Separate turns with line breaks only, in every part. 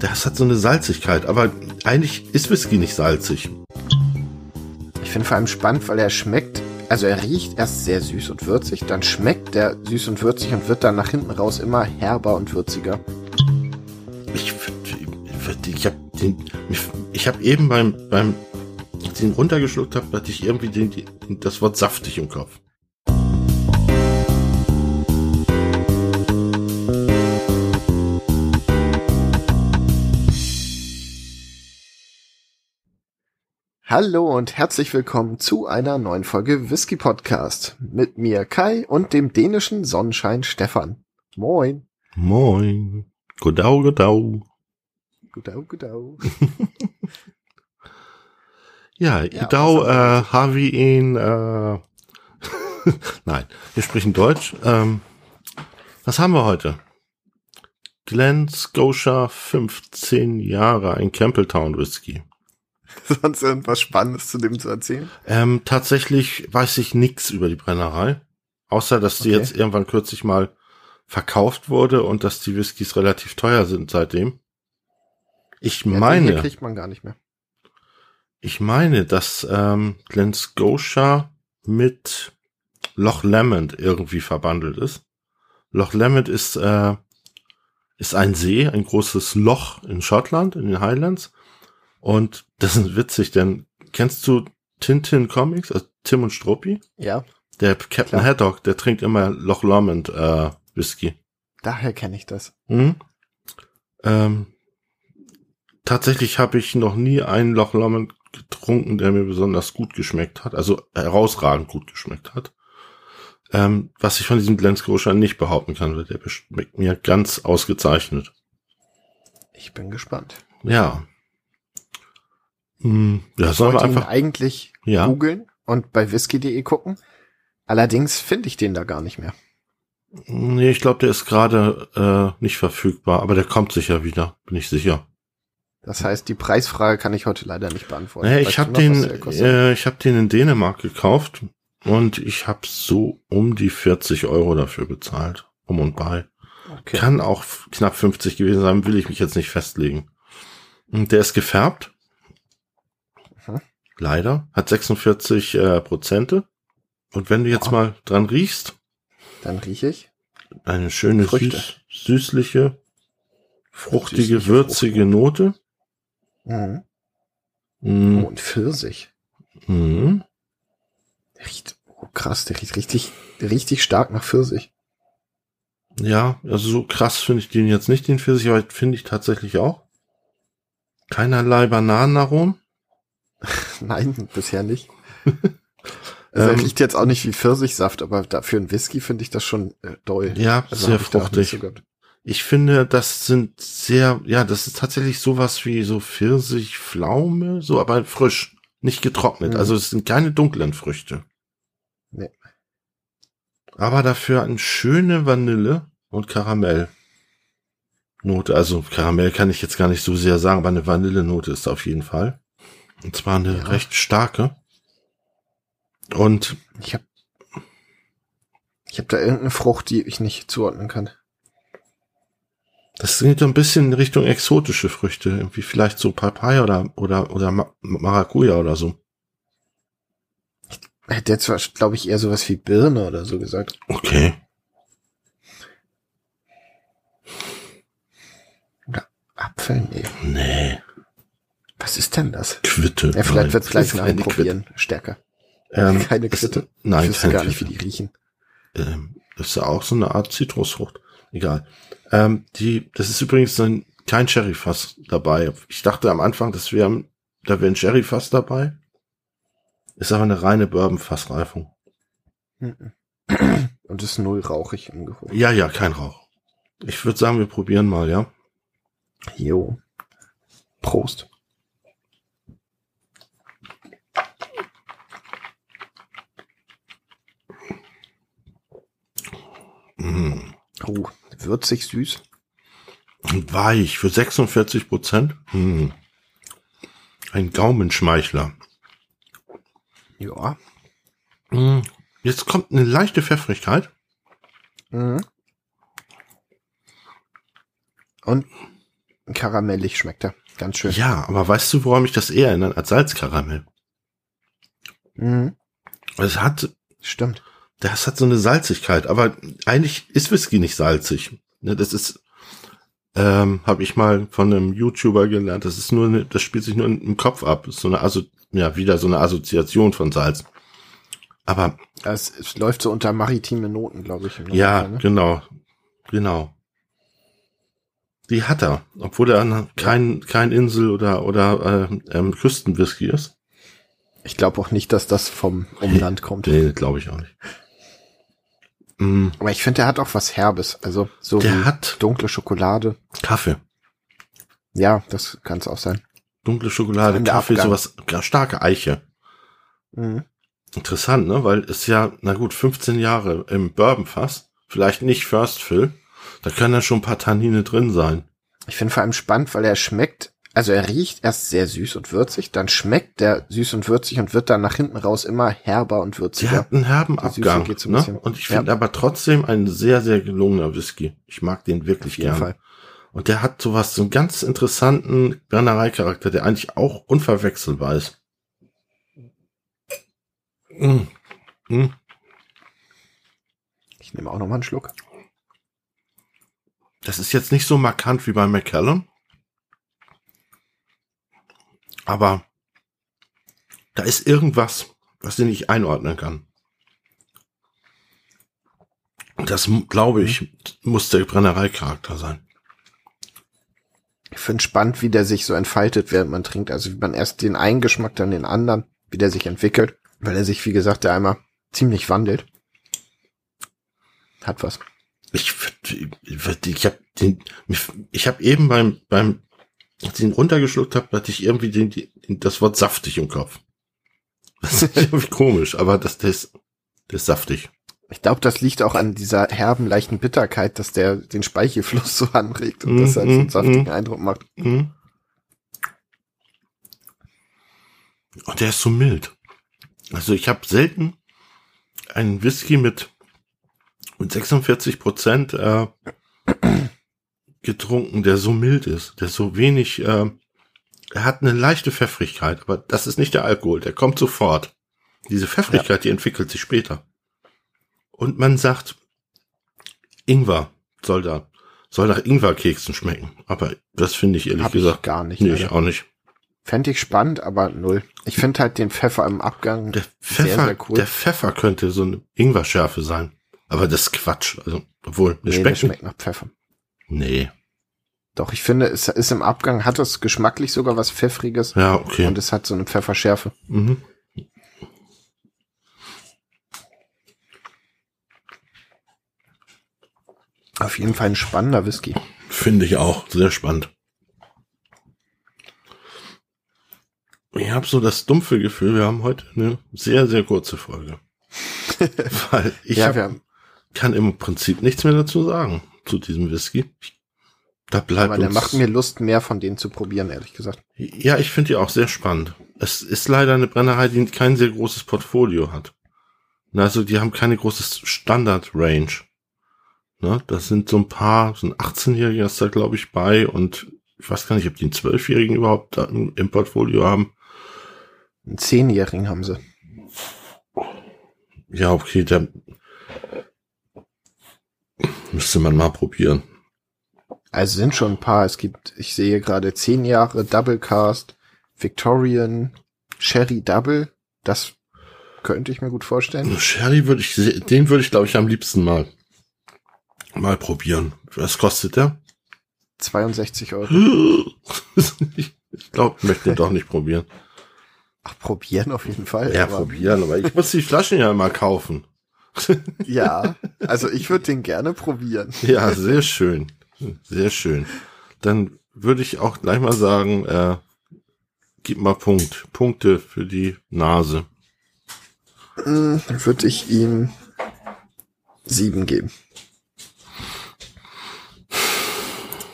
Das hat so eine Salzigkeit, aber eigentlich ist Whisky nicht salzig.
Ich finde vor allem spannend, weil er schmeckt, also er riecht erst sehr süß und würzig, dann schmeckt er süß und würzig und wird dann nach hinten raus immer herber und würziger.
Ich, ich habe den, ich habe eben beim, beim, als ich den runtergeschluckt habe, hatte ich irgendwie den, das Wort saftig im Kopf.
Hallo und herzlich willkommen zu einer neuen Folge Whisky Podcast mit mir Kai und dem dänischen Sonnenschein Stefan. Moin.
Moin. Godau, godau.
Godau, godau.
ja, ja Idau, äh, Harvey ihn, äh, nein, wir sprechen Deutsch. Ähm, was haben wir heute? Glen Scotia 15 Jahre, ein Campbelltown Whisky.
Sonst irgendwas Spannendes zu dem zu erzählen?
Ähm, tatsächlich weiß ich nichts über die Brennerei. Außer, dass die okay. jetzt irgendwann kürzlich mal verkauft wurde und dass die Whiskys relativ teuer sind seitdem. Ich ja, meine.
kriegt man gar nicht mehr.
Ich meine, dass ähm, Glen Scotia mit Loch Lomond irgendwie verbandelt ist. Loch Lomond ist, äh, ist ein See, ein großes Loch in Schottland, in den Highlands. Und das ist witzig, denn kennst du Tintin Comics, also Tim und Struppi?
Ja.
Der Captain Klar. Haddock, der trinkt immer Loch Lomond äh, Whisky.
Daher kenne ich das.
Hm? Ähm, tatsächlich habe ich noch nie einen Loch Lomond getrunken, der mir besonders gut geschmeckt hat, also herausragend gut geschmeckt hat. Ähm, was ich von diesem Glen Scotia nicht behaupten kann, weil der schmeckt mir ganz ausgezeichnet.
Ich bin gespannt.
Ja,
hm, ja, sollen wir einfach eigentlich ja. googeln und bei whisky.de gucken. Allerdings finde ich den da gar nicht mehr.
Nee, ich glaube, der ist gerade äh, nicht verfügbar, aber der kommt sicher wieder, bin ich sicher.
Das heißt, die Preisfrage kann ich heute leider nicht beantworten.
Nee, ich habe den, äh, ich habe den in Dänemark gekauft und ich habe so um die 40 Euro dafür bezahlt, um und bei. Okay. Kann auch knapp 50 gewesen sein, will ich mich jetzt nicht festlegen. Und der ist gefärbt Leider. Hat 46 äh, Prozente. Und wenn du jetzt ja. mal dran riechst.
Dann rieche ich.
Eine schöne, süß, süßliche, fruchtige, süßliche, würzige Frucht. Note.
Mhm. Oh, und Pfirsich.
Mhm.
Der riecht, oh krass, der riecht richtig, richtig stark nach Pfirsich.
Ja, also so krass finde ich den jetzt nicht, den Pfirsich, aber finde ich tatsächlich auch. Keinerlei Bananenaromen.
Nein, bisher nicht. Also ähm, riecht jetzt auch nicht wie Pfirsichsaft, aber dafür ein Whisky finde ich das schon äh, doll.
Ja, also sehr fruchtig. So ich finde, das sind sehr, ja, das ist tatsächlich sowas wie so Pfirsichpflaume, so, aber frisch, nicht getrocknet. Mhm. Also es sind keine dunklen Früchte.
Nee.
Aber dafür eine schöne Vanille und Karamell. Note, also Karamell kann ich jetzt gar nicht so sehr sagen, aber eine Vanillenote ist auf jeden Fall. Und zwar eine ja. recht starke. Und
ich habe ich habe da irgendeine Frucht, die ich nicht zuordnen kann.
Das geht so ein bisschen in Richtung exotische Früchte, irgendwie vielleicht so Papaya oder oder oder Maracuja oder so.
Hätte jetzt glaube ich eher sowas wie Birne oder so gesagt.
Okay.
Oder Apfel? Nee.
Nee.
Was ist denn das?
Quitte.
Ja, vielleicht wird es gleich nachprobieren. Stärker.
Ähm,
keine Quitte.
Ist, nein,
ich wüsste gar nicht, wie die riechen.
Ähm, das ist ja auch so eine Art Zitrusfrucht. Egal. Ähm, die, das ist übrigens ein, kein Sherryfass dabei. Ich dachte am Anfang, dass wir, da wäre ein Sherryfass dabei. Ist aber eine reine Bourbon-Fassreifung.
Und ist null rauchig Geruch.
Ja, ja, kein Rauch. Ich würde sagen, wir probieren mal, ja?
Jo. Prost. Oh, würzig süß.
Und weich für 46 Prozent. Mm. Ein Gaumenschmeichler.
Ja.
Mm. Jetzt kommt eine leichte Pfeffrigkeit.
Mhm. Und Karamellig schmeckt er. Ganz schön.
Ja, aber weißt du, woran mich das eher erinnert als Salzkaramell?
Mhm.
Es hat,
Stimmt.
Das hat so eine Salzigkeit, aber eigentlich ist Whisky nicht salzig. Ne, das ist, ähm, habe ich mal von einem YouTuber gelernt. Das ist nur, eine, das spielt sich nur im Kopf ab. Das ist so eine, also ja, wieder so eine Assoziation von Salz. Aber
Es, es läuft so unter maritime Noten, glaube ich.
ja,
Normalfall, ne?
genau, genau. Die hat er, obwohl er kein kein Insel oder oder äh, ähm, Küstenwhisky ist.
Ich glaube auch nicht, dass das vom Umland kommt.
Nee, glaube ich auch nicht. Mm,
Aber ich finde, der hat auch was Herbes. Also so
der hat
dunkle Schokolade.
Kaffee.
Ja, das kann es auch sein.
Dunkle Schokolade, Kaffee,
Abgang.
sowas, ja, starke Eiche.
Mhm.
Interessant, ne? Weil es ja, na gut, 15 Jahre im Bourbonfass, vielleicht nicht First Fill, da können dann schon ein paar Tannine drin sein.
Ich finde vor allem spannend, weil er schmeckt, also er riecht erst sehr süß und würzig, dann schmeckt der süß und würzig und wird dann nach hinten raus immer herber und
Der
würziger.
hat einen herben
Die
Abgang,
geht so ein
ne?
bisschen.
Und ich
Ja.
finde aber trotzdem ein sehr, sehr gelungener Whisky. Ich mag den wirklich
Auf jeden
gern.
Fall.
Und der hat sowas, so einen ganz interessanten Brennereicharakter, der eigentlich auch unverwechselbar ist. Mm. Mm.
Ich nehme auch noch mal einen Schluck.
Das ist jetzt nicht so markant wie bei McCallum. Aber da ist irgendwas, was ich nicht einordnen kann. Das, glaube ich, muss der Brennereicharakter sein.
Ich finde spannend, wie der sich so entfaltet, während man trinkt. Also wie man erst den einen Geschmack, dann den anderen, wie der sich entwickelt. Weil er sich, wie gesagt, der einmal ziemlich wandelt. Hat was.
Ich, ich habe ich habe eben beim, beim, als ich ihn runtergeschluckt habe, hatte ich irgendwie den, den, das Wort saftig im Kopf. Das ist irgendwie komisch, aber das, das, ist, das ist saftig.
Ich glaube, das liegt auch an dieser herben, leichten Bitterkeit, dass der den Speichelfluss so anregt und das halt so einen
Mhm,
saftigen
mhm.
Eindruck macht.
Mhm. Und der ist so mild. Also ich habe selten einen Whisky mit, mit 46 Prozent äh, getrunken, der so mild ist, der so wenig, äh, er hat eine leichte Pfeffrigkeit, aber das ist nicht der Alkohol, der kommt sofort. Diese Pfeffrigkeit, die entwickelt sich später. Und man sagt, Ingwer soll da, soll nach Ingwerkeksen schmecken. Aber das finde ich ehrlich
Hab ich
gesagt
gar nicht.
Nee, ich auch nicht.
Fände ich spannend, aber null. Ich finde halt den Pfeffer im Abgang
Der
sehr,
Pfeffer,
sehr cool.
der Pfeffer könnte so eine Ingwerschärfe sein. Aber das ist Quatsch. Also, obwohl, der
nee, der
schmeckt.
schmeckt nach Pfeffer.
Nee.
Doch, ich finde, es ist im Abgang, hat es geschmacklich sogar was Pfeffriges
Ja, okay.
und es hat so eine Pfefferschärfe.
Mhm.
Auf jeden Fall ein spannender Whisky.
Finde ich auch. Sehr spannend. Ich habe so das dumpfe Gefühl, wir haben heute eine sehr, sehr kurze Folge. Weil ich
ja,
hab, kann im Prinzip nichts mehr dazu sagen zu diesem Whisky. Da bleibt
aber der macht mir Lust, mehr von denen zu probieren, ehrlich gesagt.
Ja, ich finde die auch sehr spannend. Es ist leider eine Brennerei, die kein sehr großes Portfolio hat. Also die haben keine große Standard-Range. Ne, das sind so ein paar, so ein 18-Jähriger ist da, glaube ich, bei und ich weiß gar nicht, ob die einen 12-Jährigen überhaupt im im Portfolio haben.
Einen Zehnjährigen haben sie.
Ja, okay, der müsste man mal probieren.
Also sind schon ein paar. Es gibt, ich sehe gerade zehn Jahre Double Cast, Victorian, Sherry Double. Das könnte ich mir gut vorstellen.
Sherry würde ich, den würde ich, glaube ich, am liebsten mal, mal probieren. Was kostet der?
62 Euro.
ich glaube, ich möchte den doch nicht probieren.
Ach, probieren auf jeden Fall.
Ja,
aber-
probieren, aber ich muss die Flaschen ja immer kaufen.
Ja, also ich würde den gerne probieren.
Ja, sehr schön. Sehr schön. Dann würde ich auch gleich mal sagen, äh, gib mal Punkt. Punkte für die Nase.
Hm, Dann würde ich ihm sieben geben.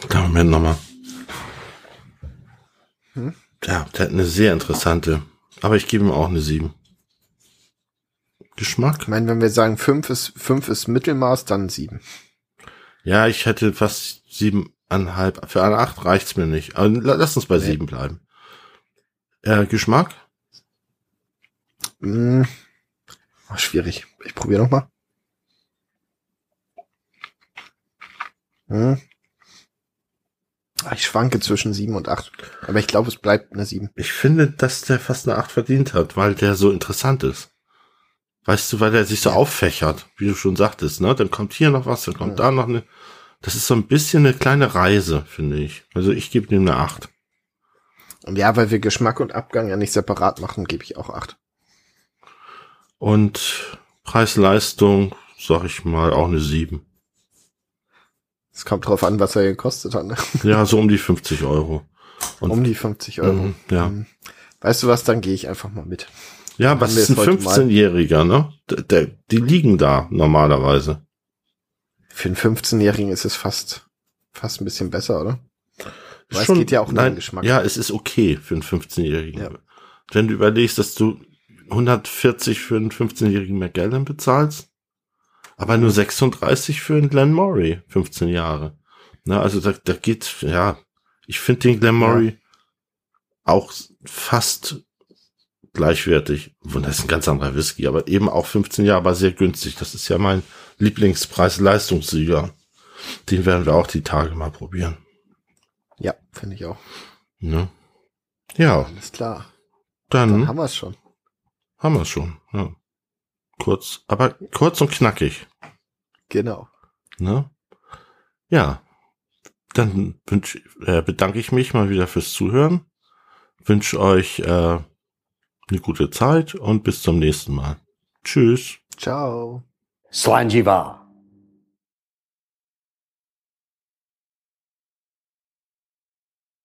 Da Moment nochmal.
Hm?
Ja, der hat eine sehr interessante. Aber ich gebe ihm auch eine 7. Geschmack?
Ich meine, wenn wir sagen, fünf ist, fünf ist Mittelmaß, dann sieben.
Ja, ich hätte fast sieben, siebeneinhalb. Für eine acht reicht's mir nicht. Aber lass uns bei
Nee.
sieben bleiben. Äh, Geschmack?
Hm. Ah, schwierig. Ich probiere noch mal. Hm. Ah, Ich schwanke zwischen sieben und acht. Aber ich glaube, es bleibt eine sieben.
Ich finde, dass der fast eine acht verdient hat, weil der so interessant ist. Weißt du, weil der sich so auffächert, wie du schon sagtest, ne? Dann kommt hier noch was, dann kommt
Ja.
da noch eine. Das ist so ein bisschen eine kleine Reise, finde ich. Also ich gebe dem eine acht.
Und ja, weil wir Geschmack und Abgang ja nicht separat machen, gebe ich auch acht.
Und Preis-Leistung, sag ich mal, auch eine sieben.
Es kommt drauf an, was er gekostet hat. Ne?
Ja, so um die 50 Euro. Und-
um die 50 Euro.
Mhm, ja.
Hm. Weißt du was, dann gehe ich einfach mal mit.
Ja, was ist ein
jetzt heute mal.
15-Jähriger, ne? Der, die liegen da normalerweise.
Für einen 15-Jährigen ist es fast, fast ein bisschen besser, oder? Weil es
Schon-
geht ja auch um
nein,
den Geschmack.
Ja, es ist okay für einen 15-Jährigen.
Ja.
Wenn du überlegst, dass du 140 für einen 15-jährigen McGallen bezahlst, aber nur 36 für einen Glenn Murray, 15 Jahre. Na, also da, da geht, ja, ich finde den Glenn Murray auch fast gleichwertig. Und das ist ein ganz anderer Whisky, aber eben auch 15 Jahre, aber sehr günstig. Das ist ja mein Lieblingspreis-Leistungssieger. Den werden wir auch die Tage mal probieren.
Ja, finde ich auch.
Ne? Ja,
Alles klar.
dann,
Dann haben wir es schon.
haben wir schon. Ja. Kurz, aber kurz und knackig.
Genau.
Ne? Ja, dann wünsch, äh, bedanke ich mich mal wieder fürs Zuhören. Wünsche euch äh, eine gute Zeit und bis zum nächsten Mal. Tschüss.
Ciao.
Slanjiva.